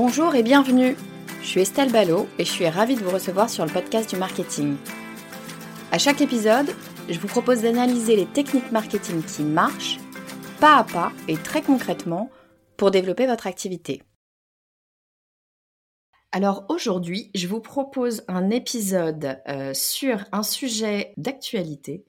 Bonjour et bienvenue. Je suis Estelle Ballot et je suis ravie de vous recevoir sur le podcast du marketing. À chaque épisode, je vous propose d'analyser les techniques marketing qui marchent, pas à pas et très concrètement, pour développer votre activité. Alors aujourd'hui, je vous propose un épisode euh, sur un sujet d'actualité,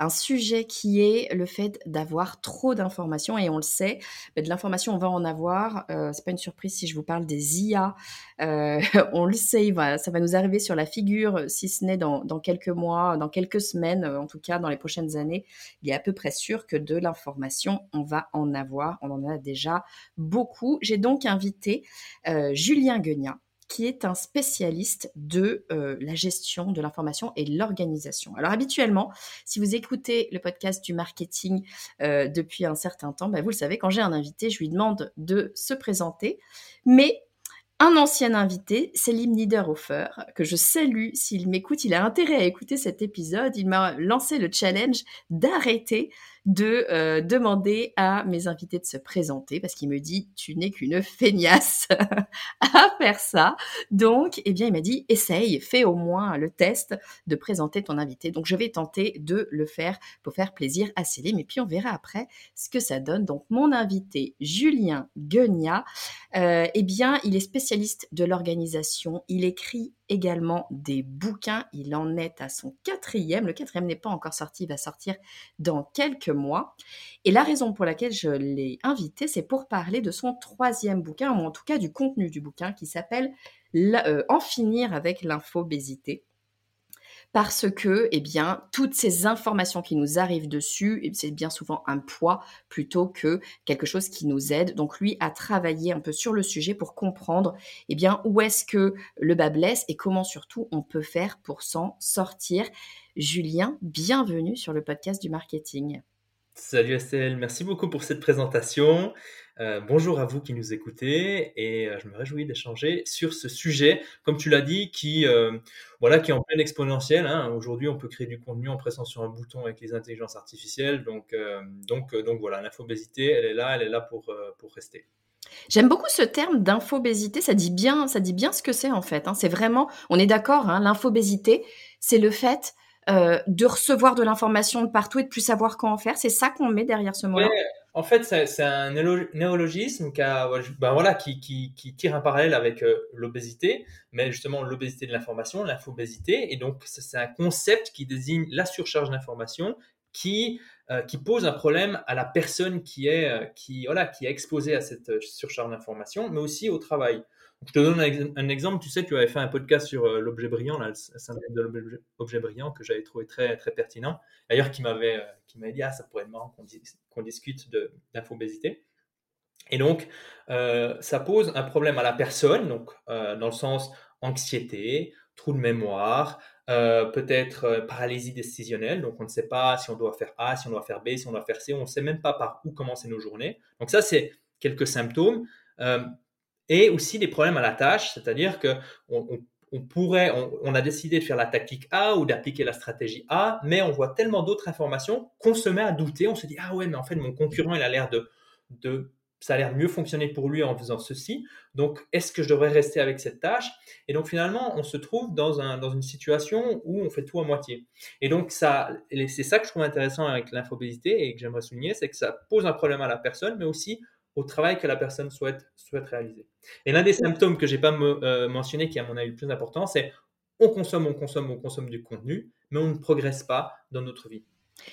un sujet qui est le fait d'avoir trop d'informations et on le sait, de l'information on va en avoir. Euh, c'est pas une surprise si je vous parle des IA. Euh, on le sait, ça va nous arriver sur la figure, si ce n'est dans, quelques mois, dans quelques semaines, en tout cas dans les prochaines années. Il est à peu près sûr que de l'information on va en avoir. On en a déjà beaucoup. J'ai donc invité Julien Guegnat qui est un spécialiste de euh, la gestion de l'information et l'organisation. Alors habituellement, si vous écoutez le podcast du marketing euh, depuis un certain temps, bah, vous le savez, quand j'ai un invité, je lui demande de se présenter. Mais un ancien invité, Selim Niederhofer, que je salue s'il m'écoute, il a intérêt à écouter cet épisode. Il m'a lancé le challenge d'arrêter de euh, demander à mes invités de se présenter parce qu'il me dit tu n'es qu'une feignasse à faire ça. Donc, eh bien, il m'a dit essaye, fais au moins le test de présenter ton invité. Donc, je vais tenter de le faire pour faire plaisir à Céline. Et puis, on verra après ce que ça donne. Donc, mon invité, Julien Guenia, euh, eh bien, il est spécialiste de l'organisation. Il écrit également des bouquins. Il en est à son quatrième. Le quatrième n'est pas encore sorti, il va sortir dans quelques mois. Et la raison pour laquelle je l'ai invité, c'est pour parler de son troisième bouquin, ou en tout cas du contenu du bouquin, qui s'appelle euh, En finir avec l'infobésité parce que, eh bien, toutes ces informations qui nous arrivent dessus, c'est bien souvent un poids plutôt que quelque chose qui nous aide. Donc, lui a travaillé un peu sur le sujet pour comprendre, eh bien, où est-ce que le bas blesse et comment surtout on peut faire pour s'en sortir. Julien, bienvenue sur le podcast du marketing. Salut Estelle, merci beaucoup pour cette présentation. Euh, bonjour à vous qui nous écoutez et euh, je me réjouis d'échanger sur ce sujet, comme tu l'as dit, qui, euh, voilà, qui est en pleine exponentielle. Hein. Aujourd'hui, on peut créer du contenu en pressant sur un bouton avec les intelligences artificielles. Donc, donc, donc voilà, l'infobésité, elle est là, elle est là pour, pour rester. J'aime beaucoup ce terme d'infobésité, ça dit bien, ça dit bien ce que c'est en fait. Hein. C'est vraiment, on est d'accord, hein, l'infobésité, c'est le fait euh, de recevoir de l'information de partout et de plus savoir quoi en faire. C'est ça qu'on met derrière ce mot-là. en fait, c'est un néologisme qui, tire un parallèle avec euh, l'obésité, mais justement l'obésité de l'information, l'infobésité. Et donc, c'est un concept qui désigne la surcharge d'information qui, euh, pose un problème à la personne qui est, qui est exposée à cette surcharge d'information, mais aussi au travail. Je te donne un, exemple. Tu sais, tu avais fait un podcast sur euh, l'objet brillant, là, le syndrome de l'objet brillant, que j'avais trouvé très, très pertinent. D'ailleurs, qui m'avait euh, qui dit, ah, ça pourrait être marrant qu'on discute d'infobésité. Et donc, euh, ça pose un problème à la personne, donc dans le sens anxiété, trou de mémoire, peut-être paralysie décisionnelle. Donc, on ne sait pas si on doit faire A, si on doit faire B, si on doit faire C. On ne sait même pas par où commencer nos journées. Donc, ça, c'est quelques symptômes et aussi des problèmes à la tâche, c'est-à-dire que on, pourrait, on, a décidé de faire la tactique A ou d'appliquer la stratégie A, mais on voit tellement d'autres informations qu'on se met à douter. On se dit ah ouais, mais en fait mon concurrent il a l'air de, de ça a l'air mieux fonctionner pour lui en faisant ceci. Donc, est-ce que je devrais rester avec cette tâche? Et donc, finalement, on se trouve dans, un, dans une situation où on fait tout à moitié. Et donc, c'est ça que je trouve intéressant avec l'infobésité et que j'aimerais souligner, c'est que ça pose un problème à la personne, mais aussi au travail que la personne souhaite, souhaite réaliser. Et l'un des symptômes que j'ai pas euh, mentionné, qui est à mon avis le plus important, c'est on consomme, on consomme, on consomme du contenu, mais on ne progresse pas dans notre vie.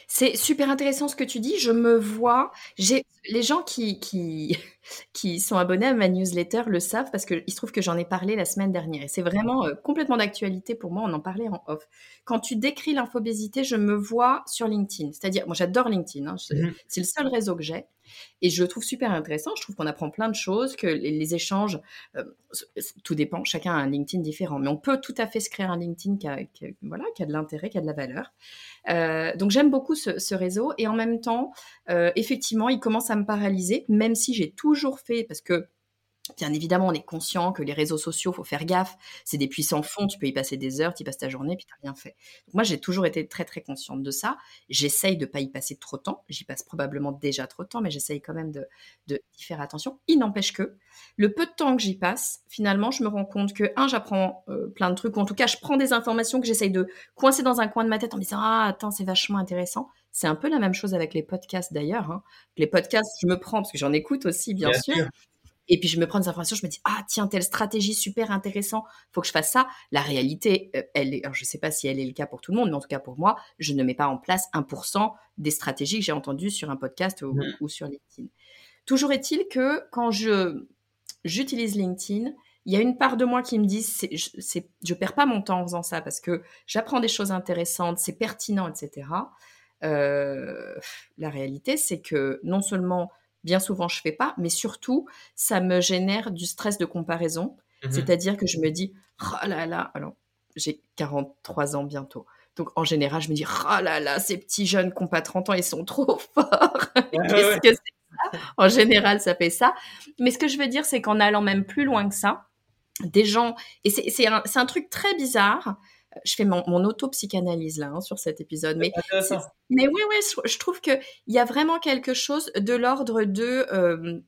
C'est super intéressant ce que tu dis. Je me vois, j'ai les gens qui, qui, qui sont abonnés à ma newsletter le savent parce qu'il se trouve que j'en ai parlé la semaine dernière et c'est vraiment euh, complètement d'actualité pour moi. On en parlait en off. Quand tu décris l'infobésité, je me vois sur LinkedIn. C'est-à-dire, moi j'adore LinkedIn. Hein. Mmh c'est le seul réseau que j'ai. Et je le trouve super intéressant. Je trouve qu'on apprend plein de choses, que les, échanges, euh, tout dépend. Chacun a un LinkedIn différent. Mais on peut tout à fait se créer un LinkedIn qui a, voilà, qui a de l'intérêt, qui a de la valeur. Euh, donc j'aime beaucoup ce, réseau. Et en même temps, euh, effectivement, il commence à me paralyser, même si j'ai toujours fait, parce que Bien évidemment, on est conscient que les réseaux sociaux, faut faire gaffe. C'est des puissants fonds, tu peux y passer des heures, tu y passes ta journée, puis tu n'as rien fait. moi, j'ai toujours été très très consciente de ça. J'essaye de ne pas y passer trop de temps. J'y passe probablement déjà trop de temps, mais j'essaye quand même de, y faire attention. Il n'empêche que le peu de temps que j'y passe, finalement, je me rends compte que, un, j'apprends euh, plein de trucs. En tout cas, je prends des informations que j'essaye de coincer dans un coin de ma tête en me disant Ah, attends, c'est vachement intéressant. C'est un peu la même chose avec les podcasts d'ailleurs. Hein. Les podcasts, je me prends, parce que j'en écoute aussi, bien, sûr. Et puis je me prends des informations, je me dis ah tiens telle stratégie super intéressant, faut que je fasse ça. La réalité, euh, elle est, alors je sais pas si elle est le cas pour tout le monde, mais en tout cas pour moi, je ne mets pas en place 1% des stratégies que j'ai entendues sur un podcast ou, mmh. sur LinkedIn. Toujours est-il que quand je j'utilise LinkedIn, il y a une part de moi qui me dit c'est, c'est, je perds pas mon temps en faisant ça parce que j'apprends des choses intéressantes, c'est pertinent, etc. Euh, la réalité, c'est que non seulement Bien souvent, je fais pas, mais surtout, ça me génère du stress de comparaison. Mmh C'est-à-dire que je me dis, oh là là, alors j'ai 43 ans bientôt. Donc en général, je me dis, oh là là, ces petits jeunes qui n'ont pas 30 ans, ils sont trop forts. Qu'est-ce que c'est ça? En général, ça fait ça. Mais ce que je veux dire, c'est qu'en allant même plus loin que ça, des gens, et c'est un, un, truc très bizarre, je fais mon, auto-psychanalyse là hein, sur cet épisode. Mais, mais oui, oui, je trouve qu'il y a vraiment quelque chose de l'ordre de. Euh,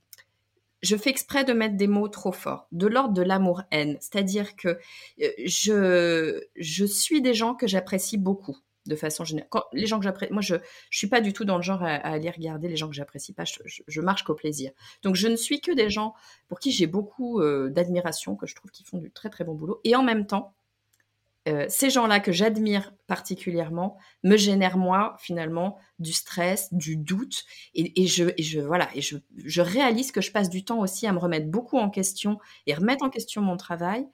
je fais exprès de mettre des mots trop forts, de l'ordre de l'amour-haine. C'est-à-dire que euh, je, je suis des gens que j'apprécie beaucoup de façon générale. les gens que j'apprécie, moi je ne suis pas du tout dans le genre à, aller regarder les gens que j'apprécie pas, je, marche qu'au plaisir. Donc je ne suis que des gens pour qui j'ai beaucoup euh, d'admiration, que je trouve qu'ils font du très très bon boulot. Et en même temps, euh, ces gens-là que j'admire particulièrement me génèrent moi finalement du stress, du doute. Et, je, voilà et je, réalise que je passe du temps aussi à me remettre beaucoup en question et remettre en question mon travail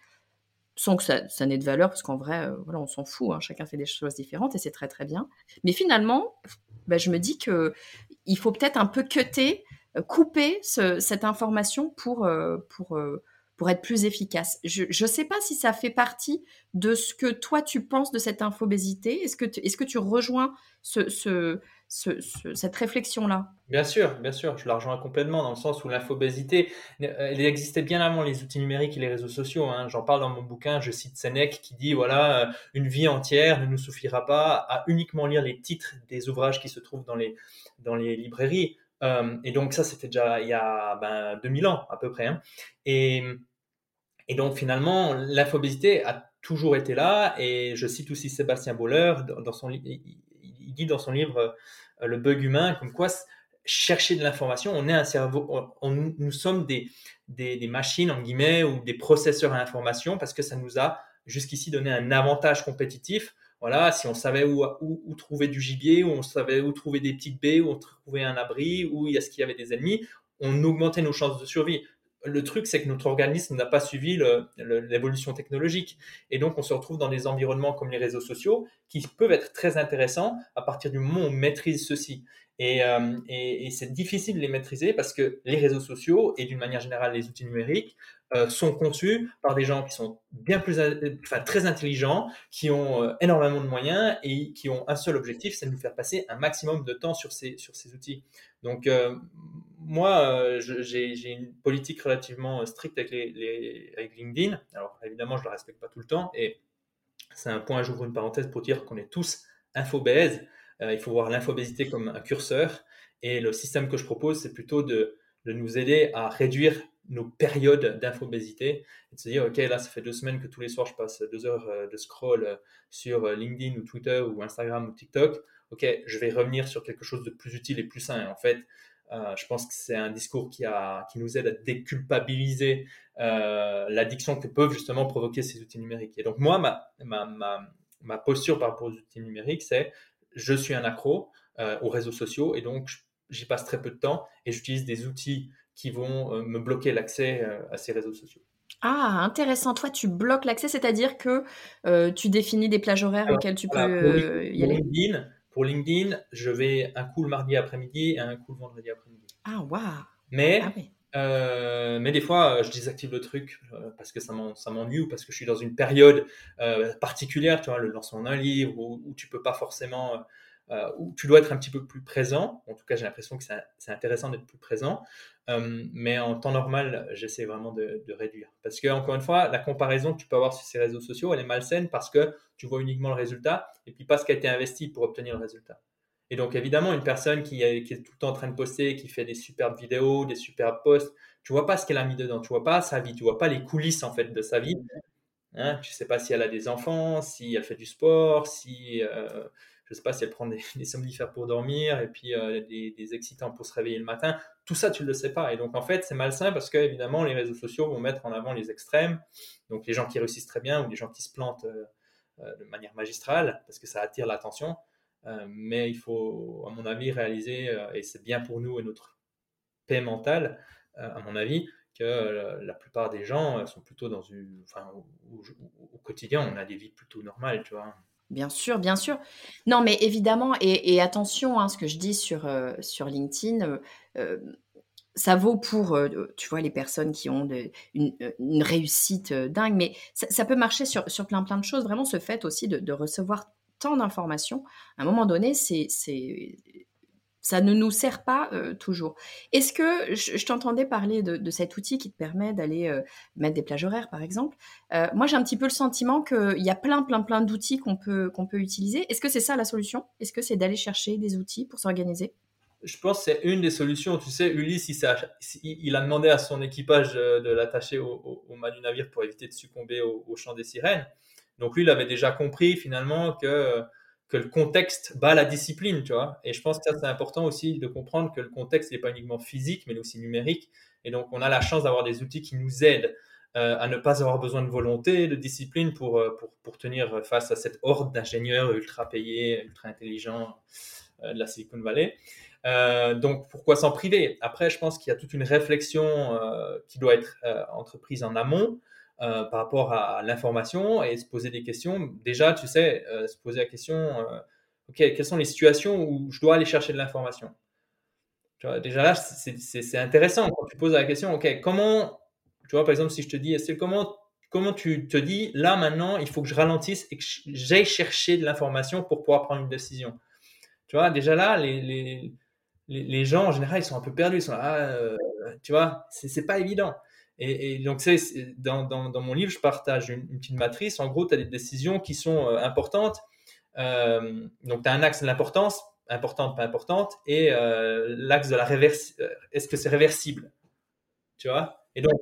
sans que ça, ça n'ait de valeur parce qu'en vrai euh, voilà on s'en fout hein, chacun fait des choses différentes et c'est très très bien. Mais finalement bah, je me dis que il faut peut-être un peu cutter euh, couper cette information pour pour pour être plus efficace. Je ne sais pas si ça fait partie de ce que toi tu penses de cette infobésité. Est-ce que, tu, est-ce que tu rejoins ce, ce, cette réflexion-là? Bien sûr, bien sûr, je la rejoins complètement dans le sens où l'infobésité, euh, elle existait bien avant les outils numériques et les réseaux sociaux. Hein. J'en parle dans mon bouquin, je cite Sénèque qui dit voilà, euh, une vie entière ne nous suffira pas à uniquement lire les titres des ouvrages qui se trouvent dans les, dans les librairies. Euh, et donc ça, c'était déjà il y a ben, 2000 ans à peu près. Hein. Et, donc finalement, l'infobésité a toujours été là. Et je cite aussi Sébastien Boller, dans son, il dit dans son livre euh, Le bug humain, comme quoi chercher de l'information, on est un cerveau, on, nous sommes des, machines, en guillemets, ou des processeurs à information, parce que ça nous a jusqu'ici donné un avantage compétitif voilà, si on savait où, trouver du gibier, où on savait où trouver des petites baies, où on trouvait un abri, où est-ce qu'il y avait des ennemis, on augmentait nos chances de survie. Le truc, c'est que notre organisme n'a pas suivi l'évolution technologique. Et donc, on se retrouve dans des environnements comme les réseaux sociaux qui peuvent être très intéressants à partir du moment où on maîtrise ceci. Euh, et, c'est difficile de les maîtriser parce que les réseaux sociaux et d'une manière générale les outils numériques euh, sont conçus par des gens qui sont bien plus, enfin très intelligents, qui ont euh, énormément de moyens et qui ont un seul objectif, c'est de nous faire passer un maximum de temps sur ces, sur ces outils. Donc moi, j'ai une politique relativement stricte avec, les, LinkedIn. Alors évidemment, je ne la respecte pas tout le temps et c'est un point, j'ouvre une parenthèse pour dire qu'on est tous infobèses. Euh, il faut voir l'infobésité comme un curseur. Et le système que je propose, c'est plutôt de nous aider à réduire nos périodes d'infobésité et de se dire, OK, là, ça fait deux semaines que tous les soirs, je passe deux heures euh, de scroll euh, sur euh, LinkedIn ou Twitter ou Instagram ou TikTok. OK, je vais revenir sur quelque chose de plus utile et plus sain. En fait, je pense que c'est un discours qui, a, qui nous aide à déculpabiliser l'addiction que peuvent justement provoquer ces outils numériques. Et donc, moi, ma, ma, ma, ma posture par rapport aux outils numériques, c'est je suis un accro aux réseaux sociaux et donc j'y passe très peu de temps et j'utilise des outils qui vont euh, me bloquer l'accès euh, à ces réseaux sociaux. Ah, intéressant. Toi, tu bloques l'accès, c'est-à-dire que euh, tu définis des plages horaires auxquelles tu peux y aller? LinkedIn, Pour LinkedIn, je vais un coup le mardi après-midi et un coup le vendredi après-midi. Ah, waouh Mais, ah mais des fois, je désactive le truc parce que ça m'ennuie ou parce que je suis dans une période particulière, tu vois, le lancement d'un livre où, où tu peux pas forcément euh, où tu dois être un petit peu plus présent. En tout cas, j'ai l'impression que c'est intéressant d'être plus présent. Euh, mais en temps normal, j'essaie vraiment de, réduire. Parce que, encore une fois, la comparaison que tu peux avoir sur ces réseaux sociaux, elle est malsaine parce que tu vois uniquement le résultat et puis pas ce qui a été investi pour obtenir le résultat. Et donc, évidemment, une personne qui est, tout le temps en train de poster, qui fait des superbes vidéos, des superbes posts, tu vois pas ce qu'elle a mis dedans, tu vois pas sa vie, tu vois pas les coulisses en fait de sa vie. Hein, tu sais pas si elle a des enfants, si elle fait du sport, si euh, je sais pas si elle prend des, somnifères pour dormir et puis euh, des, excitants pour se réveiller le matin. Tout ça, tu ne le sais pas. Et donc, en fait, c'est malsain parce que, évidemment, les réseaux sociaux vont mettre en avant les extrêmes. Donc, les gens qui réussissent très bien ou les gens qui se plantent euh, euh, de manière magistrale parce que ça attire l'attention. mais il faut, à mon avis, réaliser, et c'est bien pour nous et notre paix mentale, à mon avis, que la plupart des gens sont plutôt dans une. Enfin, au, au, quotidien, on a des vies plutôt normales, tu vois. Bien sûr, bien sûr. Non, mais évidemment, et, attention, hein, ce que je dis sur, euh, LinkedIn, euh, euh, ça vaut pour, tu vois, les personnes qui ont une, réussite dingue, mais ça, peut marcher sur, sur plein, plein de choses. Vraiment, ce fait aussi de recevoir tant d'informations, à un moment donné, c'est ça ne nous sert pas euh, toujours. Est-ce que je, t'entendais parler de, cet outil qui te permet d'aller euh, mettre des plages horaires, par exemple euh, Moi, j'ai un petit peu le sentiment qu'il y a plein, plein, plein d'outils qu'on peut, qu'on peut utiliser. Est-ce que c'est ça la solution? Est-ce que c'est d'aller chercher des outils pour s'organiser? Je pense que c'est une des solutions. Tu sais, Ulysse, il, a, demandé à son équipage de l'attacher au, mât du navire pour éviter de succomber au, au des sirènes. Donc lui, il avait déjà compris finalement que que le contexte bat la discipline, tu vois. Et je pense que ça, c'est important aussi de comprendre que le contexte n'est pas uniquement physique, mais aussi numérique. Et donc, on a la chance d'avoir des outils qui nous aident euh, à ne pas avoir besoin de volonté, de discipline pour, euh, pour, pour tenir face à cette horde d'ingénieurs ultra payés, ultra intelligents euh, de la Silicon Valley. donc, pourquoi s'en priver? Après, je pense qu'il y a toute une réflexion qui doit être entreprise en amont. Euh, par rapport à l'information et se poser des questions. Déjà, tu sais, euh, se poser la question, euh, OK, quelles sont les situations où je dois aller chercher de l'information? Déjà là, c'est intéressant quand tu poses la question, OK, comment, tu vois, par exemple, si je te dis, c'est comment, comment tu te dis, là maintenant, il faut que je ralentisse et que j'aille chercher de l'information pour pouvoir prendre une décision? Tu vois, déjà là, les, les, les, gens en général, ils sont un peu perdus, ils sont là, ah, tu vois, c'est pas évident. Et, donc, c'est, dans, mon livre, je partage une, petite matrice. En gros, tu as des décisions qui sont euh, importantes. Euh, donc, tu as un axe de l'importance, importante, pas importante, et euh, l'axe de la réverse. Est-ce que c'est réversible? Tu vois? Et donc,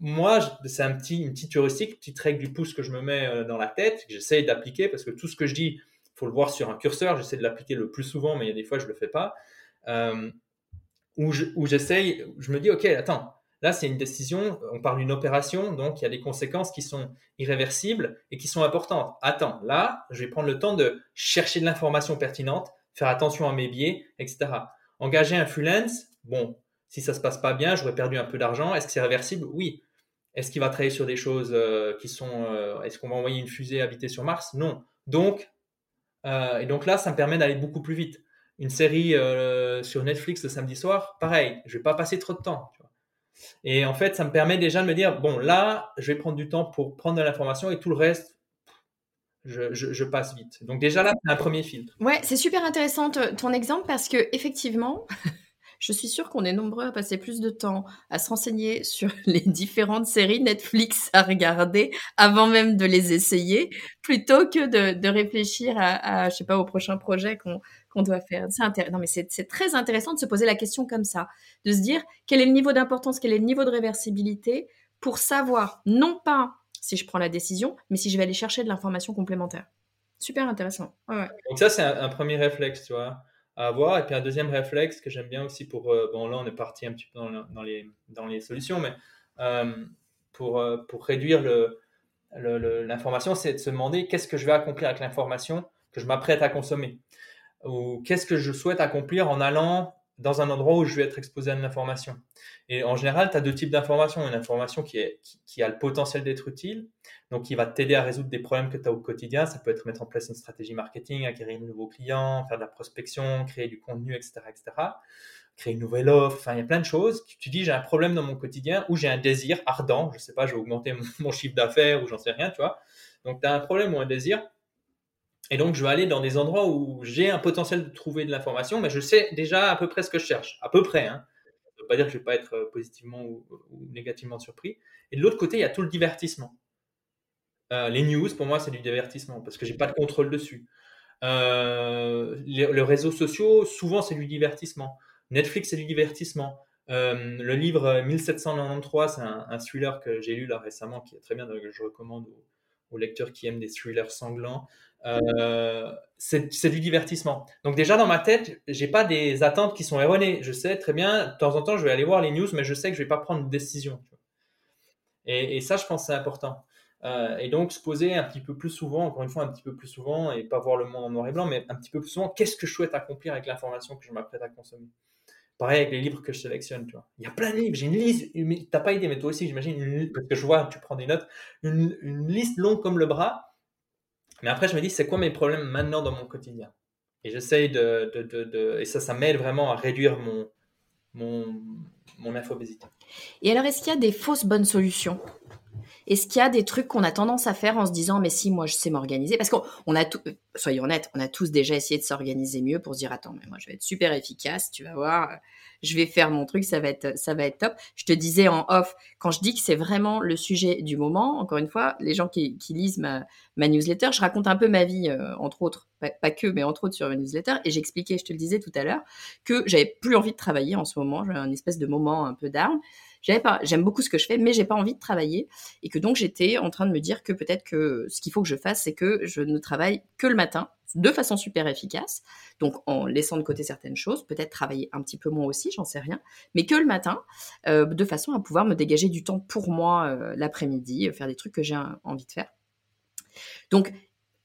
moi, c'est un petit, une petite heuristique, une petite règle du pouce que je me mets dans la tête, que j'essaye d'appliquer, parce que tout ce que je dis, il faut le voir sur un curseur. J'essaie de l'appliquer le plus souvent, mais il y a des fois, je ne le fais pas. où, où j'essaye, je me dis, OK, attends, Là, c'est une décision, on parle d'une opération, donc il y a des conséquences qui sont irréversibles et qui sont importantes. Attends, là, je vais prendre le temps de chercher de l'information pertinente, faire attention à mes biais, etc. Engager un freelance, bon, si ça se passe pas bien, j'aurais perdu un peu d'argent. Est-ce que c'est réversible? Oui. Est-ce qu'il va travailler sur des choses euh, qui sont... Euh, est-ce qu'on va envoyer une fusée habiter sur Mars? Non. Donc, euh, et donc là, ça me permet d'aller beaucoup plus vite. Une série sur Netflix le samedi soir, pareil, je vais pas passer trop de temps. Et en fait, ça me permet déjà de me dire, bon, là, je vais prendre du temps pour prendre de l'information et tout le reste, je, passe vite. Donc déjà là, c'est un premier filtre. Ouais, c'est super intéressant ton exemple parce que effectivement, je suis sûre qu'on est nombreux à passer plus de temps à se renseigner sur les différentes séries Netflix à regarder avant même de les essayer, plutôt que de, réfléchir à, je sais pas, au prochain projet qu'on qu'on doit faire. C'est très intéressant de se poser la question comme ça, de se dire quel est le niveau d'importance, quel est le niveau de réversibilité pour savoir non pas si je prends la décision, mais si je vais aller chercher de l'information complémentaire. Super intéressant. Donc ça, c'est un, premier réflexe, à avoir. Et puis un deuxième réflexe que j'aime bien aussi pour... Euh, bon, là, on est parti un petit peu dans, les, dans les solutions, mais euh, pour, euh, pour réduire l'information, c'est de se demander qu'est-ce que je vais accomplir avec l'information que je m'apprête à consommer Ou qu'est-ce que je souhaite accomplir en allant dans un endroit où je vais être exposé à une information. Et en général, tu as deux types d'informations. Une information qui, a le potentiel d'être utile, donc qui va t'aider à résoudre des problèmes que tu as au quotidien. Ça peut être mettre en place une stratégie marketing, acquérir de nouveaux clients, faire de la prospection, créer du contenu, etc. etc. Créer une nouvelle offre. Enfin, il y a plein de choses. Tu, dis, j'ai un problème dans mon quotidien ou j'ai un désir ardent. Je sais pas, je vais augmenter mon, mon chiffre d'affaires ou j'en sais rien, tu vois. Donc, tu as un problème ou un désir et donc, je vais aller dans des endroits où j'ai un potentiel de trouver de l'information, mais je sais déjà à peu près ce que je cherche. À peu près. Hein. Ça ne veut pas dire que je ne vais pas être euh, positivement ou, négativement surpris. Et de l'autre côté, il y a tout le divertissement. Euh, les news, pour moi, c'est du divertissement parce que je n'ai pas de contrôle dessus. Euh, les, réseaux sociaux, souvent, c'est du divertissement. Netflix, c'est du divertissement. le livre 1793, c'est un, thriller que j'ai lu là récemment qui est très bien, que je recommande aux, aux lecteurs qui aiment des thrillers sanglants. Euh, c'est du divertissement. Donc déjà dans ma tête, j'ai pas des attentes qui sont erronées. Je sais très bien, de temps en temps, je vais aller voir les news, mais je sais que je vais pas prendre une décision. Et, ça, je pense, c'est important. Euh, et donc se poser un petit peu plus souvent, encore une fois, un petit peu plus souvent, et pas voir le monde en noir et blanc, mais un petit peu plus souvent, qu'est-ce que je souhaite accomplir avec l'information que je m'apprête à consommer? Pareil avec les livres que je sélectionne, tu vois. Il y a plein de livres, j'ai une liste, t'as pas idée, mais toi aussi, j'imagine, parce que je vois, tu prends des notes, une liste longue comme le bras, mais après, je me dis, c'est quoi mes problèmes maintenant dans mon quotidien? Et j'essaye de, de, de, Et ça, ça m'aide vraiment à réduire mon, mon, mon infobésité. Et alors, est-ce qu'il y a des fausses bonnes solutions? Est-ce qu'il y a des trucs qu'on a tendance à faire en se disant mais si moi je sais m'organiser? Parce qu'on a tout, euh, soyons honnêtes, on a tous déjà essayé de s'organiser mieux pour se dire attends mais moi je vais être super efficace, tu vas voir, je vais faire mon truc, ça va être ça va être top. Je te disais en off quand je dis que c'est vraiment le sujet du moment. Encore une fois, les gens qui, lisent ma, newsletter, je raconte un peu ma vie euh, entre autres, pas, que mais entre autres sur ma newsletter et j'expliquais, je te le disais tout à l'heure, que j'avais plus envie de travailler en ce moment, j'ai un espèce de moment un peu d'arme pas, j'aime beaucoup ce que je fais, mais j'ai pas envie de travailler. Et que donc j'étais en train de me dire que peut-être que ce qu'il faut que je fasse, c'est que je ne travaille que le matin de façon super efficace, donc en laissant de côté certaines choses, peut-être travailler un petit peu moins aussi, j'en sais rien, mais que le matin, euh, de façon à pouvoir me dégager du temps pour moi euh, l'après-midi, faire des trucs que j'ai envie de faire. Donc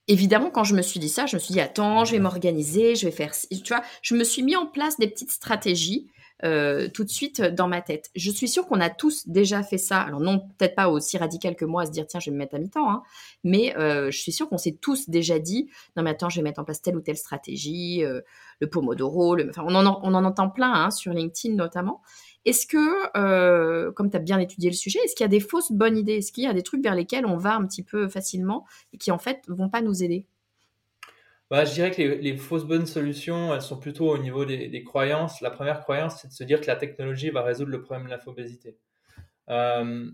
évidemment, quand je me suis dit ça, je me suis dit, attends, je vais m'organiser, je vais faire... Tu vois, je me suis mis en place des petites stratégies euh, tout de suite dans ma tête. Je suis sûre qu'on a tous déjà fait ça. Alors non, peut-être pas aussi radical que moi à se dire tiens je vais me mettre à mi-temps, hein. mais euh, je suis sûre qu'on s'est tous déjà dit non mais attends je vais mettre en place telle ou telle stratégie, euh, le pomodoro, le... Enfin, on, en, on en entend plein hein, sur LinkedIn notamment. Est-ce que, comme tu as bien étudié le sujet, est-ce qu'il y a des fausses bonnes idées? Est-ce qu'il y a des trucs vers lesquels on va un petit peu facilement et qui en fait vont pas nous aider? Bah, je dirais que les, fausses bonnes solutions, elles sont plutôt au niveau des, croyances. La première croyance, c'est de se dire que la technologie va résoudre le problème de l'infobésité. Euh,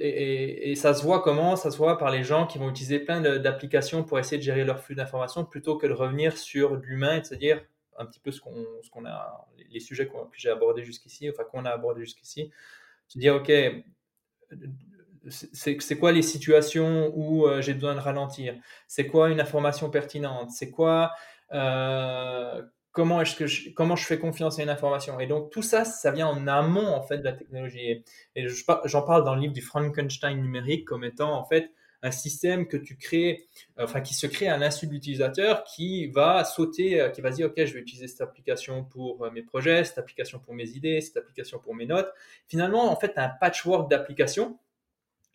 et, ça se voit comment? Ça se voit par les gens qui vont utiliser plein d'applications pour essayer de gérer leur flux d'informations plutôt que de revenir sur l'humain et de se dire un petit peu ce qu'on a, les sujets que j'ai abordés jusqu'ici, enfin qu'on a abordés jusqu'ici. Se dire, OK, c'est quoi les situations où euh, j'ai besoin de ralentir? C'est quoi une information pertinente? C'est quoi euh, comment est-ce que je, comment je fais confiance à une information? Et donc tout ça, ça vient en amont en fait de la technologie. Et j'en parle dans le livre du Frankenstein numérique comme étant en fait un système que tu crées, enfin qui se crée à l'insu de l'utilisateur, qui va sauter, euh, qui va dire ok, je vais utiliser cette application pour mes projets, cette application pour mes idées, cette application pour mes notes. Finalement, en fait, un patchwork d'applications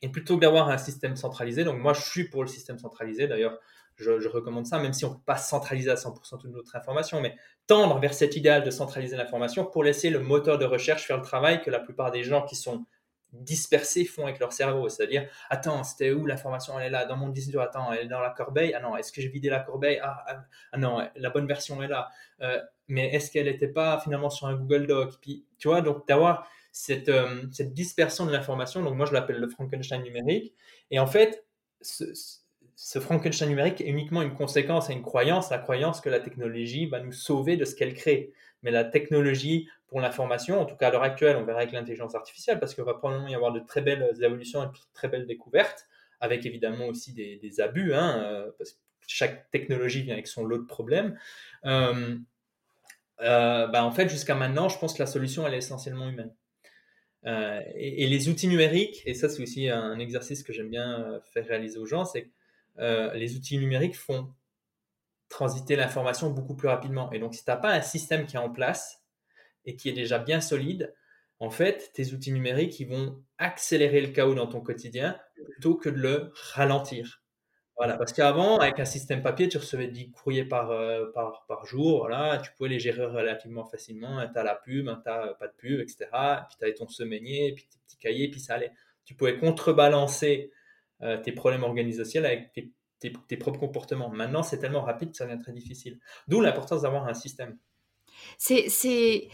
et plutôt que d'avoir un système centralisé, donc moi je suis pour le système centralisé, d'ailleurs je, recommande ça, même si on ne peut pas centraliser à 100% toute notre information, mais tendre vers cet idéal de centraliser l'information pour laisser le moteur de recherche faire le travail que la plupart des gens qui sont dispersés font avec leur cerveau. C'est-à-dire, attends, c'était où l'information Elle est là, dans mon disque dur, attends, elle est dans la corbeille. Ah non, est-ce que j'ai vidé la corbeille? Ah, ah, ah, non, la bonne version est là. Euh, mais est-ce qu'elle n'était pas finalement sur un Google Doc? Puis, tu vois, donc d'avoir cette, euh, cette dispersion de l'information. Donc, moi, je l'appelle le Frankenstein numérique. Et en fait, ce Frankenstein numérique est uniquement une conséquence et une croyance, la croyance que la technologie va nous sauver de ce qu'elle crée. Mais la technologie pour l'information, en tout cas à l'heure actuelle, on verra avec l'intelligence artificielle, parce qu'il va probablement y avoir de très belles évolutions et de très belles découvertes, avec évidemment aussi des, abus, hein, euh, parce que chaque technologie vient avec son lot de problèmes. Bah, en fait, jusqu'à maintenant, je pense que la solution, elle est essentiellement humaine. Et, et, les outils numériques, et ça c'est aussi un exercice que j'aime bien faire réaliser aux gens, c'est que euh, les outils numériques font transiter l'information beaucoup plus rapidement. Et donc, si tu n'as pas un système qui est en place et qui est déjà bien solide, en fait, tes outils numériques, vont accélérer le chaos dans ton quotidien plutôt que de le ralentir. Voilà, parce qu'avant, avec un système papier, tu recevais 10 courriers par, euh, par, par, jour, voilà, tu pouvais les gérer relativement facilement. Tu as la pub, tu n'as pas de pub, etc. puis tu avais ton semainier, puis tes petits cahiers, puis ça allait. Tu pouvais contrebalancer euh, tes problèmes organisationnels avec tes, propres comportements. Maintenant, c'est tellement rapide que ça devient très difficile. D'où l'importance d'avoir un système. C'est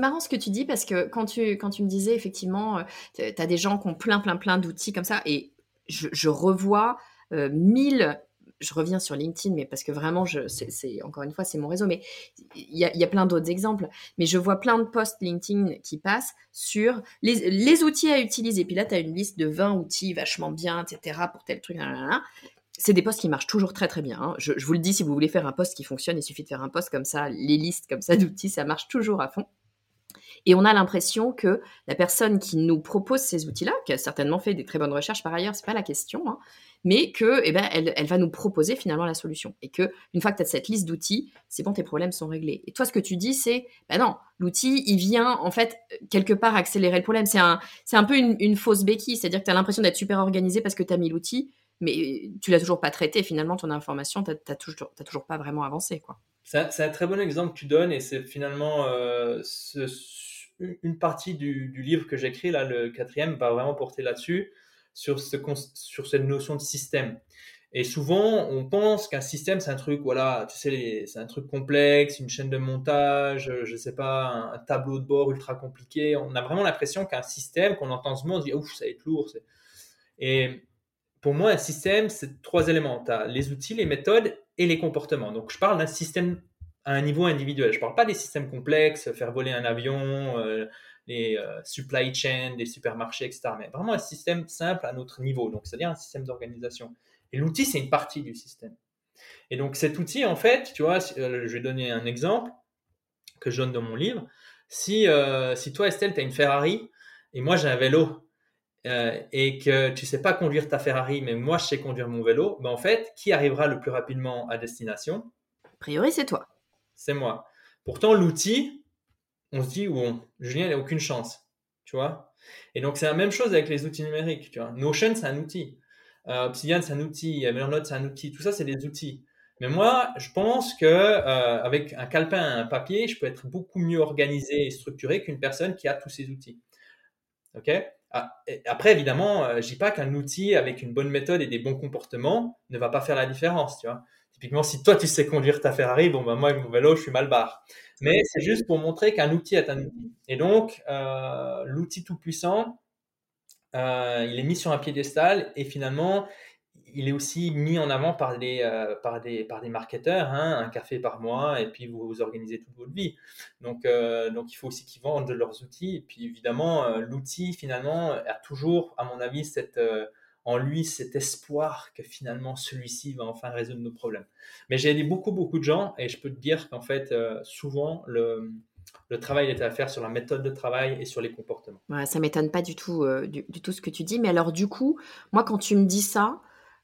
marrant ce que tu dis parce que quand tu, quand tu me disais effectivement, euh, tu as des gens qui ont plein, plein, plein d'outils comme ça et je, je revois euh, mille je reviens sur LinkedIn, mais parce que vraiment, c'est, encore une fois, c'est mon réseau, mais il y a, plein d'autres exemples. Mais je vois plein de posts LinkedIn qui passent sur les, outils à utiliser. Puis là, tu as une liste de 20 outils vachement bien, etc., pour tel truc. C'est des posts qui marchent toujours très très bien. Hein. Je, je, vous le dis, si vous voulez faire un post qui fonctionne, il suffit de faire un post comme ça. Les listes comme ça d'outils, ça marche toujours à fond. Et on a l'impression que la personne qui nous propose ces outils-là, qui a certainement fait des très bonnes recherches par ailleurs, c'est pas la question, hein, mais que, eh ben, elle, va nous proposer finalement la solution. Et que une fois que tu as cette liste d'outils, c'est bon, tes problèmes sont réglés. Et toi, ce que tu dis, c'est, ben non, l'outil, il vient en fait quelque part accélérer le problème. C'est un, peu une, fausse béquille, c'est-à-dire que tu as l'impression d'être super organisé parce que tu as mis l'outil, mais tu l'as toujours pas traité. Finalement, ton information, tu n'as toujours, pas vraiment avancé, quoi. C'est un, très bon exemple que tu donnes et c'est finalement euh, une partie du, livre que j'écris, là, le quatrième, va vraiment porter là-dessus sur, ce, sur cette notion de système. Et souvent, on pense qu'un système, c'est un truc, voilà, tu sais, c'est un truc complexe, une chaîne de montage, je sais pas, un, tableau de bord ultra compliqué. On a vraiment l'impression qu'un système, qu'on entend ce mot, on se dit, ouf, ça va être lourd. Et pour moi, un système, c'est trois éléments. Tu as les outils, les méthodes et les comportements. Donc, je parle d'un système à un niveau individuel. Je parle pas des systèmes complexes, faire voler un avion, euh, les euh, supply chain des supermarchés, etc. Mais vraiment un système simple à notre niveau, donc c'est-à-dire un système d'organisation. Et l'outil, c'est une partie du système. Et donc cet outil, en fait, tu vois, euh, je vais donner un exemple que je donne dans mon livre. Si, si toi, Estelle, tu as une Ferrari et moi, j'ai un vélo et que tu sais pas conduire ta Ferrari, mais moi, je sais conduire mon vélo, ben, en fait, qui arrivera le plus rapidement à destination? A priori, c'est toi. C'est moi. Pourtant, l'outil, on se dit, bon, Julien, n'a aucune chance. Tu vois Et donc, c'est la même chose avec les outils numériques. Tu Notion, c'est un outil. Euh, Obsidian, c'est un outil. Evernote, c'est un outil. Tout ça, c'est des outils. Mais moi, je pense que euh, avec un calepin, un papier, je peux être beaucoup mieux organisé et structuré qu'une personne qui a tous ces outils. Ok? Ah, Après, évidemment, euh, je dis pas qu'un outil avec une bonne méthode et des bons comportements ne va pas faire la différence. Tu vois Typiquement, si toi tu sais conduire ta Ferrari, bon ben moi avec mon vélo, je suis mal barre. Mais c'est juste pour montrer qu'un outil est un outil. Et donc, euh, l'outil tout puissant, euh, il est mis sur un piédestal et finalement, il est aussi mis en avant par des, euh, par des, par des marketeurs, hein, un café par mois, et puis vous, vous organisez toute votre vie. Donc, donc il faut aussi qu'ils vendent leurs outils. Et puis évidemment, l'outil, finalement, a toujours, à mon avis, cette en lui cet espoir que finalement celui-ci va enfin résoudre nos problèmes. Mais j'ai aidé beaucoup, beaucoup de gens et je peux te dire qu'en fait, euh, souvent, le, travail est à faire sur la méthode de travail et sur les comportements. Ouais, ça m'étonne pas du tout, euh, du, tout ce que tu dis. Mais alors, du coup, moi, quand tu me dis ça,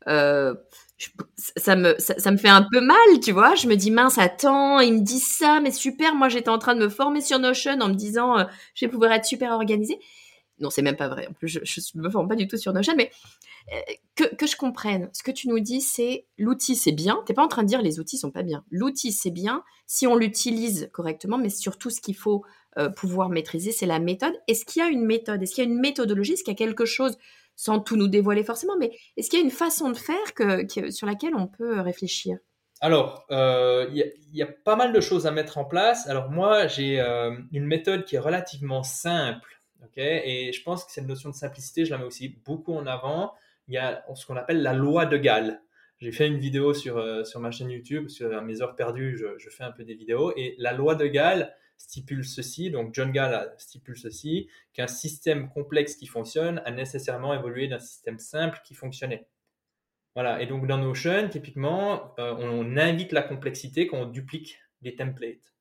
euh, ça, me, ça, me fait un peu mal, tu vois. Je me dis, mince, attends, ils me disent ça, mais super. Moi, j'étais en train de me former sur Notion en me disant, je vais pouvoir être super organisée. Non, c'est même pas vrai. En plus, je ne me forme pas du tout sur Notion, mais euh, que, je comprenne. Ce que tu nous dis, c'est l'outil, c'est bien. Tu n'es pas en train de dire les outils sont pas bien. L'outil, c'est bien si on l'utilise correctement, mais surtout, ce qu'il faut euh, pouvoir maîtriser, c'est la méthode. Est-ce qu'il y a une méthode? Est-ce qu'il y a une méthodologie? Est-ce qu'il y a quelque chose, sans tout nous dévoiler forcément, mais est-ce qu'il y a une façon de faire sur laquelle on peut réfléchir? Alors, euh, il y, a pas mal de choses à mettre en place. Alors moi, j'ai une méthode qui est relativement simple et je pense que cette notion de simplicité, je la mets aussi beaucoup en avant. Il y a ce qu'on appelle la loi de Galles. j'ai fait une vidéo sur, euh, sur ma chaîne YouTube, sur mes heures perdues, je, fais un peu des vidéos. Et la loi de Gall stipule ceci, donc John Gall stipule ceci, qu'un système complexe qui fonctionne a nécessairement évolué d'un système simple qui fonctionnait. Voilà, et donc dans Notion, typiquement, euh, on invite la complexité quand on duplique des templates.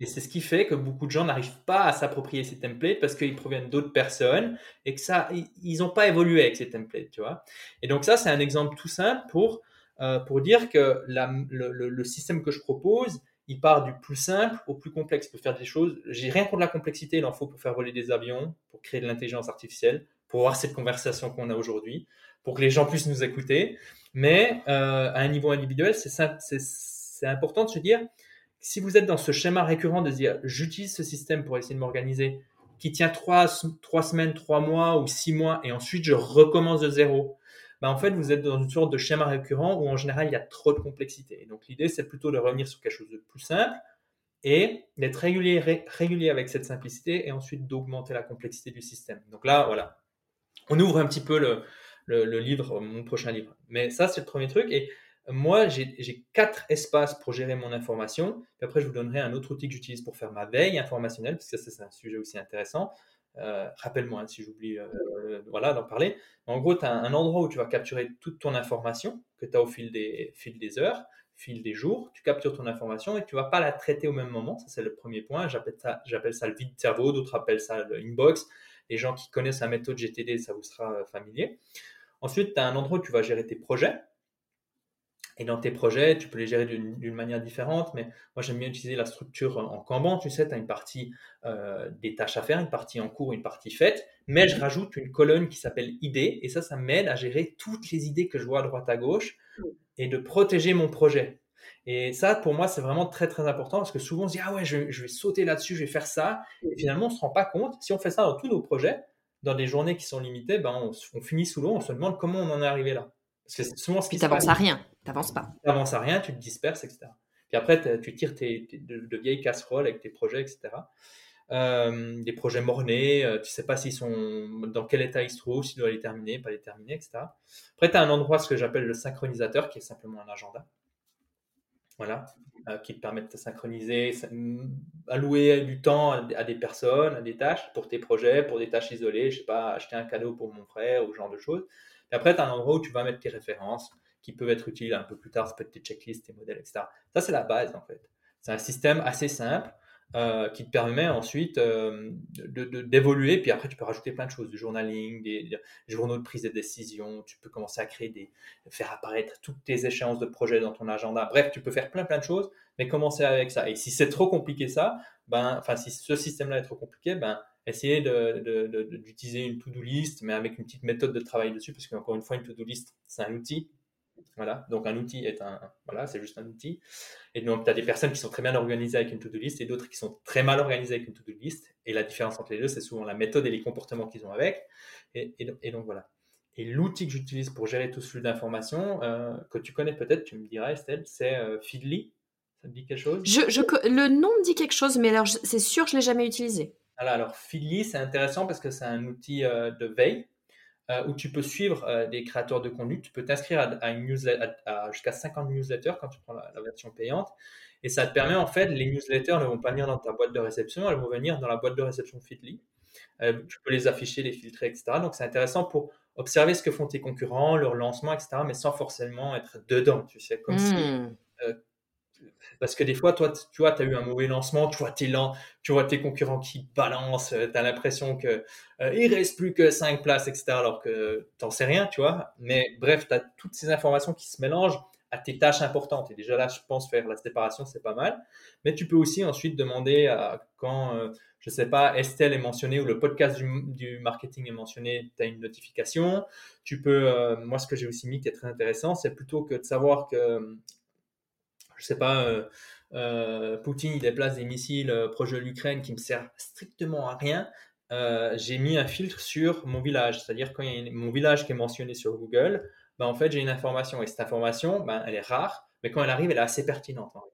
Et c'est ce qui fait que beaucoup de gens n'arrivent pas à s'approprier ces templates parce qu'ils proviennent d'autres personnes et que ça, ils n'ont pas évolué avec ces templates, tu vois. Et donc ça, c'est un exemple tout simple pour, euh, pour dire que le, système que je propose, il part du plus simple au plus complexe pour faire des choses. J'ai rien contre la complexité, il en faut pour faire voler des avions, pour créer de l'intelligence artificielle, pour avoir cette conversation qu'on a aujourd'hui pour que les gens puissent nous écouter. Mais euh, à un niveau individuel, c'est important de se dire, si vous êtes dans ce schéma récurrent de dire, j'utilise ce système pour essayer de m'organiser, qui tient trois, trois semaines, trois mois ou six mois, et ensuite je recommence de zéro, bah en fait, vous êtes dans une sorte de schéma récurrent où en général, il y a trop de complexité. donc l'idée, c'est plutôt de revenir sur quelque chose de plus simple et d'être régulier, régulier avec cette simplicité et ensuite d'augmenter la complexité du système. Donc là, voilà, on ouvre un petit peu le, le, livre, mon prochain livre. Mais ça, c'est le premier truc. Et moi, j'ai quatre espaces pour gérer mon information. Puis après, je vous donnerai un autre outil que j'utilise pour faire ma veille informationnelle, parce que c'est un sujet aussi intéressant. Euh, rappelle-moi hein, si j'oublie euh, voilà, d'en parler. En gros, tu as un endroit où tu vas capturer toute ton information que tu as au fil des, fil des heures, fil des jours. Tu captures ton information et tu vas pas la traiter au même moment. Ça, c'est le premier point. J'appelle ça, le vide cerveau, d'autres appellent ça l'inbox. Les gens qui connaissent la méthode GTD, ça vous sera euh, familier. Ensuite, tu as un endroit où tu vas gérer tes projets. Et dans tes projets, tu peux les gérer d'une manière différente, mais moi j'aime bien utiliser la structure en Kanban. Tu sais, tu as une partie euh, des tâches à faire, une partie en cours, une partie faite, mais je rajoute une colonne qui s'appelle idées, et ça, ça m'aide à gérer toutes les idées que je vois à droite à gauche et de protéger mon projet. Et ça, pour moi, c'est vraiment très très important parce que souvent on se dit ah ouais, je, vais sauter là-dessus, je vais faire ça. Et finalement, on se rend pas compte. Si on fait ça dans tous nos projets, dans des journées qui sont limitées, ben on, finit sous l'eau, on se demande comment on en est arrivé là. Parce que souvent ce qui t'avances à rien, t'avances pas. T'avances à rien, tu te disperses, etc. Puis après, tu tires tes, de, vieilles casseroles avec tes projets, etc. Euh, des projets mornés, euh, tu sais pas s'ils sont dans quel état ils se trouvent, s'ils doivent les terminer, pas les terminer, etc. Après, tu as un endroit, ce que j'appelle le synchronisateur, qui est simplement un agenda voilà, euh, qui te permettent de synchroniser, allouer du temps à, des personnes, à des tâches pour tes projets, pour des tâches isolées, je sais pas, acheter un cadeau pour mon frère ou ce genre de choses. Et après, tu as un endroit où tu vas mettre tes références qui peuvent être utiles un peu plus tard, ça peut être tes checklists, tes modèles, etc. Ça, c'est la base en fait. C'est un système assez simple euh, qui te permet ensuite euh, d'évoluer. puis après, tu peux rajouter plein de choses, du journaling, des, journaux de prise de décision. Tu peux commencer à créer des, faire apparaître toutes tes échéances de projets dans ton agenda. Bref, tu peux faire plein plein de choses, mais commencer avec ça. Et si c'est trop compliqué ça, ben, enfin, si ce système-là est trop compliqué, ben, essayez d'utiliser une to-do list, mais avec une petite méthode de travail dessus, parce qu'encore une fois, une to-do list, c'est un outil voilà, donc un outil est un, voilà, c'est juste un outil. Et donc, tu as des personnes qui sont très bien organisées avec une to-do list et d'autres qui sont très mal organisées avec une to-do list. Et la différence entre les deux, c'est souvent la méthode et les comportements qu'ils ont avec. Et, donc, voilà. Et l'outil que j'utilise pour gérer tout ce flux d'informations, euh, que tu connais peut-être, tu me diras, Estelle, c'est euh, Feedly. Ça te dit quelque chose? Le nom me dit quelque chose, mais alors c'est sûr, je ne l'ai jamais utilisé. Alors, Feedly, c'est intéressant parce que c'est un outil euh, de veille euh, où tu peux suivre euh, des créateurs de contenu. Tu peux t'inscrire à, jusqu'à 50 newsletters quand tu prends la, version payante. Et ça te permet, en fait, les newsletters ne vont pas venir dans ta boîte de réception, elles vont venir dans la boîte de réception Fitly. Tu peux les afficher, les filtrer, etc. Donc, c'est intéressant pour observer ce que font tes concurrents, leur lancement, etc., mais sans forcément être dedans, tu sais, comme si hmm. Parce que des fois, toi, tu vois, tu as eu un mauvais lancement, tu vois tes, tu vois tes concurrents qui balancent, euh, tu as l'impression qu'il euh, il reste plus que 5 places, etc., alors que tu n'en sais rien, tu vois. Mais bref, tu as toutes ces informations qui se mélangent à tes tâches importantes. Et déjà là, je pense faire la séparation, c'est pas mal. Mais tu peux aussi ensuite demander à, quand, euh, je sais pas, Estelle est mentionnée ou le podcast du, marketing est mentionné, tu as une notification. Tu peux, moi, ce que j'ai aussi mis qui est très intéressant, c'est plutôt que de savoir que je sais pas, euh, euh, Poutine il déplace des missiles euh, proches de l'Ukraine qui me servent strictement à rien. j'ai mis un filtre sur mon village, c'est-à-dire quand il y a mon village qui est mentionné sur Google, ben, en fait j'ai une information et cette information, ben, elle est rare, mais quand elle arrive, elle est assez pertinente en.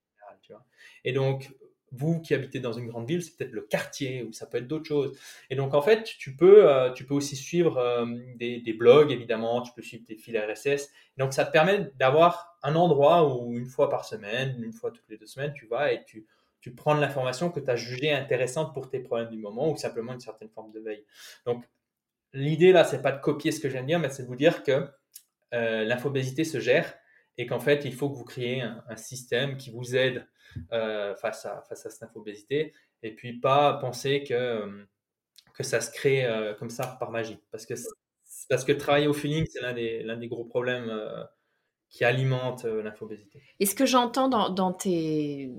Et donc vous qui habitez dans une grande ville, c'est peut-être le quartier ou ça peut être d'autres choses. Et donc en fait, tu peux, euh, tu peux aussi suivre euh, des, blogs évidemment, tu peux suivre des fils RSS. Donc ça te permet d'avoir un endroit où une fois par semaine, une fois toutes les deux semaines, tu vas et tu, tu prends l'information que tu as jugée intéressante pour tes problèmes du moment ou simplement une certaine forme de veille. Donc l'idée là, c'est pas de copier ce que de dire, mais c'est de vous dire que euh, l'infobésité se gère et qu'en fait, il faut que vous créez un, système qui vous aide euh, face, à, face à cette infobésité. Et puis pas penser que, euh, que ça se crée euh, comme ça par magie. Parce que, parce que travailler au feeling, c'est l'un des, l'un des gros problèmes qui alimente l'infobésité. Et ce que j'entends dans, tes,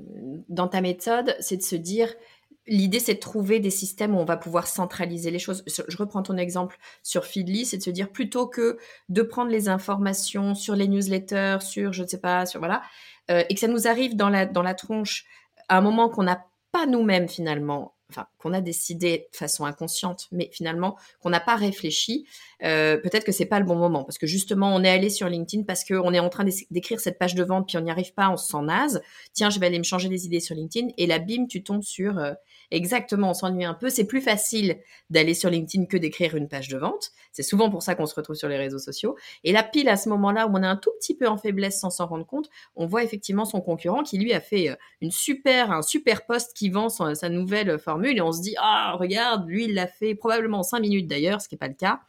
dans ta méthode, c'est de se dire, l'idée c'est de trouver des systèmes où on va pouvoir centraliser les choses. Je reprends ton exemple sur Feedly, c'est de se dire plutôt que de prendre les informations sur les newsletters, sur je ne sais pas, sur voilà, euh, et que ça nous arrive dans la, dans la tronche à un moment qu'on n'a pas nous-mêmes finalement, enfin qu'on a décidé de façon inconsciente, mais finalement qu'on n'a pas réfléchi, euh, peut-être que c'est pas le bon moment parce que justement on est allé sur LinkedIn parce qu'on est en train d'écrire cette page de vente puis on n'y arrive pas, on se sent naze. Tiens, je vais aller me changer les idées sur LinkedIn et là bim, tu tombes sur euh, Exactement, on s'ennuie un peu. C'est plus facile d'aller sur LinkedIn que d'écrire une page de vente. C'est souvent pour ça qu'on se retrouve sur les réseaux sociaux. Et là, pile à ce moment-là où on est un tout petit peu en faiblesse sans s'en rendre compte, on voit effectivement son concurrent qui lui a fait euh, une super, un super post qui vend sa nouvelle et on se dit, ah, regarde, lui, il l'a fait probablement en cinq minutes d'ailleurs, ce qui n'est pas le cas.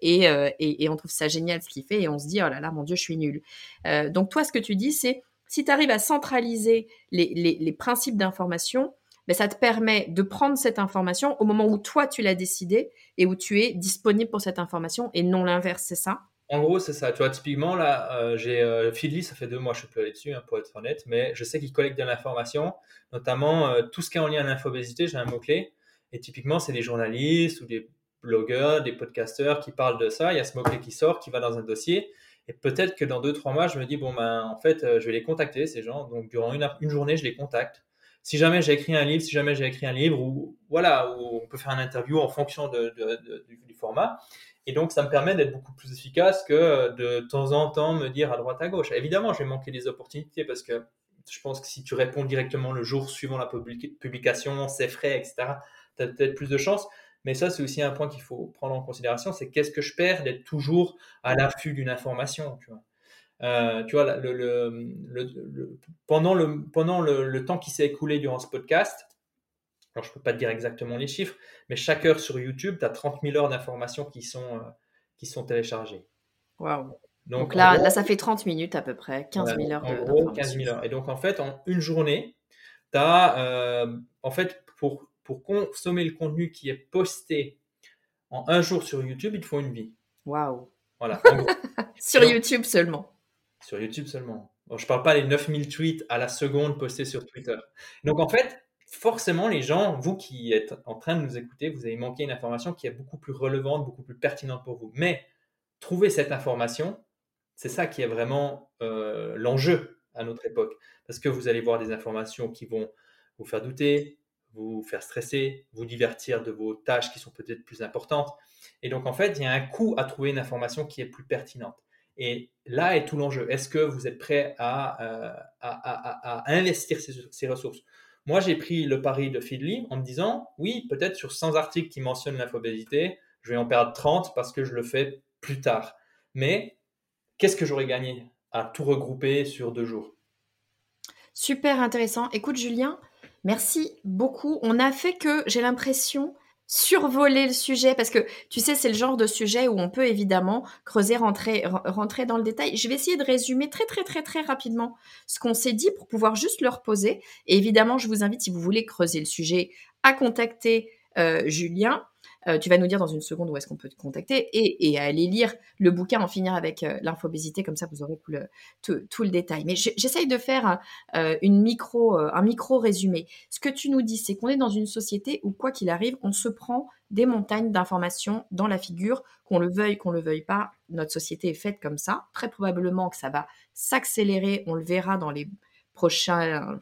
Et, euh, et, et, on trouve ça génial ce qu'il fait et on se dit, oh là là, mon Dieu, je suis nul. Euh, donc toi, ce que tu dis, c'est si tu arrives à centraliser les, les, les principes d'information, mais ça te permet de prendre cette information au moment où toi tu l'as décidé et où tu es disponible pour cette information et non l'inverse, c'est ça? En gros, c'est ça. Tu vois, typiquement, là, euh, j'ai euh, Feedly, ça fait deux mois que je suis plus allé dessus, hein, pour être honnête, mais je sais qu'il collecte de l'information, notamment euh, tout ce qui est en lien à l'infobésité, j'ai un mot-clé. Et typiquement, c'est des journalistes ou des blogueurs, des podcasteurs qui parlent de ça. Il y a ce mot-clé qui sort, qui va dans un dossier. Et peut-être que dans deux, trois mois, je me dis, bon, ben, en fait, je vais les contacter, ces gens. Donc, durant une, journée, je les contacte si jamais j'ai écrit un livre, si jamais j'ai écrit un livre, ou voilà, où on peut faire un interview en fonction du, format. Et donc, ça me permet d'être beaucoup plus efficace que de temps en temps me dire à droite à gauche. Évidemment, je vais manquer des opportunités parce que je pense que si tu réponds directement le jour suivant la publication, c'est frais, etc., tu as peut-être plus de chance. Mais ça, c'est aussi un point qu'il faut prendre en considération, c'est qu'est-ce que je perds d'être toujours à l'affût d'une information. Tu vois. Euh, le, pendant, le, pendant le, temps qui s'est écoulé durant ce podcast, alors je ne peux pas te dire exactement les chiffres, mais chaque heure sur YouTube, tu as 30 000 heures d'informations qui, sont euh, qui sont téléchargées. Waouh! Donc, là, là, ça fait 30 minutes à peu près, 15 000 heures. En gros, 15 000 heures. Et donc, en fait, en une journée, tu as, euh, en fait, pour, pour consommer le contenu qui est posté en un jour sur YouTube, il te faut une vie. Waouh! Voilà. sur YouTube seulement. Sur YouTube seulement. je ne parle pas des 9000 tweets à la seconde postés sur Twitter. Donc en fait, forcément, les gens, vous qui êtes en train de nous écouter, vous avez manqué une information qui est beaucoup plus relevante, beaucoup plus pertinente pour vous. Mais trouver cette information, c'est ça qui est vraiment euh, l'enjeu à notre époque. Parce que vous allez voir des informations qui vont vous faire douter, vous faire stresser, vous divertir de vos tâches qui sont peut-être plus importantes. Et donc, en fait, il y a un coût à trouver une information qui est plus pertinente. Et là est tout l'enjeu. Est-ce que vous êtes prêt à, euh, à, investir ces, ressources? Moi, j'ai pris le pari de Feedly en me disant, oui, peut-être sur 100 articles qui mentionnent l'infobésité, je vais en perdre 30 parce que je le fais plus tard. Mais qu'est-ce que j'aurais gagné à tout regrouper sur deux jours? Super intéressant. Écoute, Julien, merci beaucoup. On a fait que, j'ai l'impression, survoler le sujet parce que tu sais c'est le genre de sujet où on peut évidemment creuser rentrer dans le détail. Je vais essayer de résumer très très très très rapidement ce qu'on s'est dit pour pouvoir juste le reposer. Et évidemment je vous invite si vous voulez creuser le sujet à contacter euh, Julien euh, tu vas nous dire dans une seconde où est-ce qu'on peut te contacter et, aller lire le bouquin, en finir avec euh, l'infobésité, comme ça vous aurez tout le, détail. Mais j'essaye de faire euh, un micro résumé. Ce que tu nous dis, c'est qu'on est dans une société où, quoi qu'il arrive, on se prend des montagnes d'informations dans la figure, qu'on le veuille, qu'on le veuille pas. Notre société est faite comme ça. Très probablement que ça va s'accélérer. On le verra dans les prochains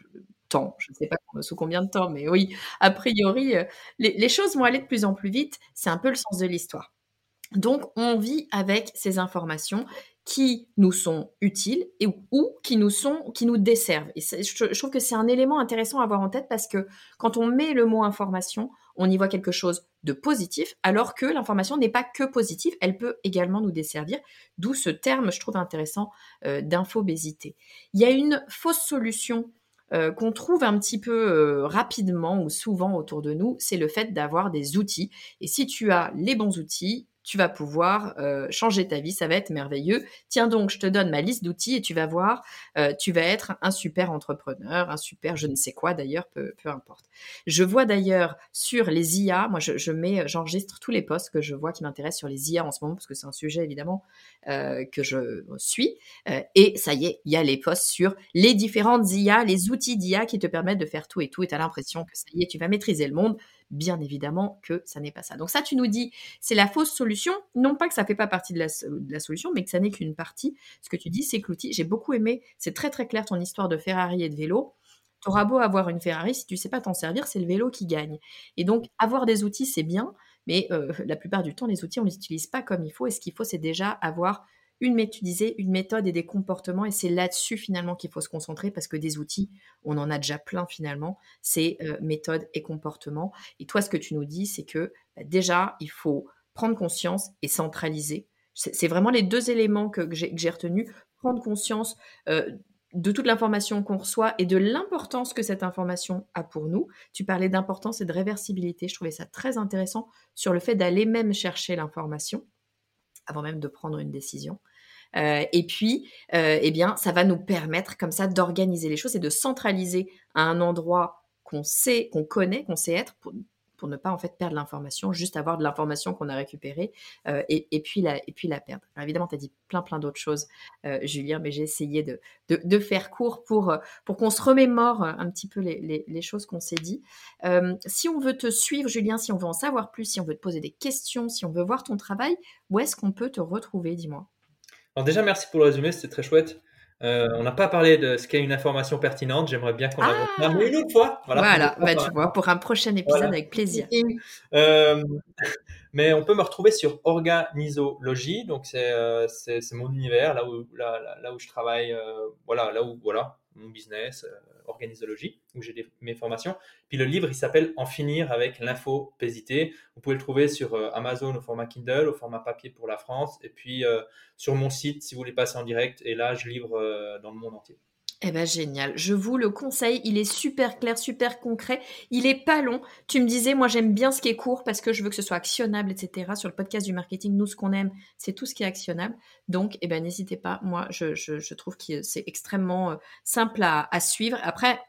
temps. Je ne sais pas sous combien de temps, mais oui, a priori, euh, les, choses vont aller de plus en plus vite. C'est un peu le sens de l'histoire. Donc, on vit avec ces informations qui nous sont utiles et, ou qui nous, sont, qui nous desservent. Et je, trouve que c'est un élément intéressant à avoir en tête parce que quand on met le mot information, on y voit quelque chose de positif, alors que l'information n'est pas que positive, elle peut également nous desservir, d'où ce terme, je trouve intéressant, euh, d'infobésité. Il y a une fausse solution euh, qu'on trouve un petit peu euh, rapidement ou souvent autour de nous, c'est le fait d'avoir des outils. Et si tu as les bons outils, tu vas pouvoir euh, changer ta vie, ça va être merveilleux. Tiens donc, je te donne ma liste d'outils et tu vas voir, euh, tu vas être un super entrepreneur, un super je ne sais quoi d'ailleurs, peu, peu importe. Je vois d'ailleurs sur les IA, moi je, mets, j'enregistre tous les posts que je vois qui m'intéressent sur les IA en ce moment parce que c'est un sujet évidemment euh, que je suis. et ça y est, il y a les posts sur les différentes IA, les outils d'IA qui te permettent de faire tout et tout. Et tu as l'impression que ça y est, tu vas maîtriser le monde. Bien évidemment que ça n'est pas ça. Donc ça, tu nous dis, c'est la fausse solution. Non pas que ça ne fait pas partie de la, solution, mais que ça n'est qu'une partie. Ce que tu dis, c'est que l'outil, j'ai beaucoup aimé, c'est très très clair ton histoire de Ferrari et de vélo. Tu auras beau avoir une Ferrari, si tu ne sais pas t'en servir, c'est le vélo qui gagne. Et donc, avoir des outils, c'est bien, mais euh, la plupart du temps, les outils, on ne les utilise pas comme il faut. Et ce qu'il faut, c'est déjà avoir une, une méthode et des comportements. Et c'est là-dessus finalement qu'il faut se concentrer parce que des outils, on en a déjà plein finalement. C'est euh, méthode et comportement. Et toi, ce que tu nous dis, c'est que bah, déjà, il faut prendre conscience et centraliser. C'est vraiment les deux éléments que, j'ai retenus. Prendre conscience euh, de toute l'information qu'on reçoit et de l'importance que cette information a pour nous. Tu parlais d'importance et de réversibilité. Je trouvais ça très intéressant sur le fait d'aller même chercher l'information avant même de prendre une décision. Euh, et puis, euh, eh bien, ça va nous permettre comme ça d'organiser les choses et de centraliser à un endroit qu'on sait, qu'on connaît, qu'on sait être, pour ne pas en fait perdre l'information, juste avoir de l'information qu'on a récupérée euh, et, et, puis la, et la perdre. Alors évidemment, tu as dit plein plein d'autres choses, euh, Julien, mais j'ai essayé de, faire court pour, euh, pour qu'on se remémore un petit peu les, choses qu'on s'est dit. Si on veut te suivre, Julien, si on veut en savoir plus, si on veut te poser des questions, si on veut voir ton travail, où est-ce qu'on peut te retrouver, dis-moi? Alors déjà, merci pour le résumé, c'était très chouette. Euh, on n'a pas parlé de ce qu'est une information pertinente. J'aimerais bien qu'on ah avance une autre fois. Voilà, voilà. Bah, tu vois, pour un prochain épisode avec plaisir. Euh, mais on peut me retrouver sur Organisologie. Donc, c'est euh, mon univers, là où, là, là, où je travaille, voilà, là où, voilà, mon business, euh, organisologie, où j'ai mes formations. Puis le livre, il s'appelle En finir avec l'infopésité. Vous pouvez le trouver sur euh, Amazon au format Kindle, au format papier pour la France, et puis euh, sur mon site si vous voulez passer en direct. Et là, je livre dans le monde entier. Eh ben génial, je vous le conseille, il est super clair, super concret, il est pas long. Tu me disais, moi j'aime bien ce qui est court parce que je veux que ce soit actionnable, etc. Sur le podcast du marketing, nous ce qu'on aime, c'est tout ce qui est actionnable. Donc, eh ben n'hésitez pas, moi je, je, je trouve que c'est extrêmement euh, simple à, à, suivre. Après,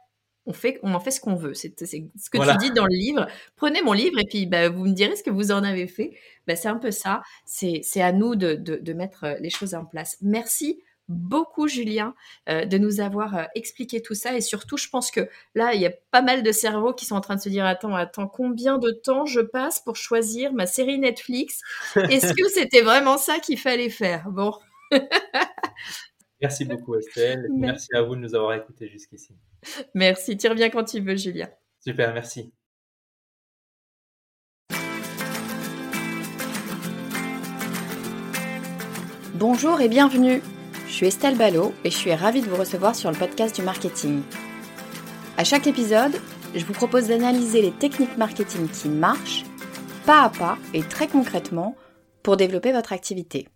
on, fait, on en fait ce qu'on veut, c'est ce que tu dis dans le livre. Prenez mon livre et puis bah, vous me direz ce que vous en avez fait. Bah, c'est un peu ça, c'est à nous de, de, de mettre euh, les choses en place. Merci beaucoup, Julien, euh, de nous avoir euh, expliqué tout ça. Et surtout, je pense que là, il y a pas mal de cerveaux qui sont en train de se dire Attends, attends, combien de temps je passe pour choisir ma série Netflix? Est-ce que c'était vraiment ça qu'il fallait faire? Bon. Merci beaucoup, Estelle. Merci. à vous de nous avoir écoutés jusqu'ici. Merci. Tu reviens quand tu veux, Julien. Super, merci. Bonjour et bienvenue. Je suis Estelle Ballot et je suis ravie de vous recevoir sur le podcast du marketing. À chaque épisode, je vous propose d'analyser les techniques marketing qui marchent, pas à pas et très concrètement, pour développer votre activité.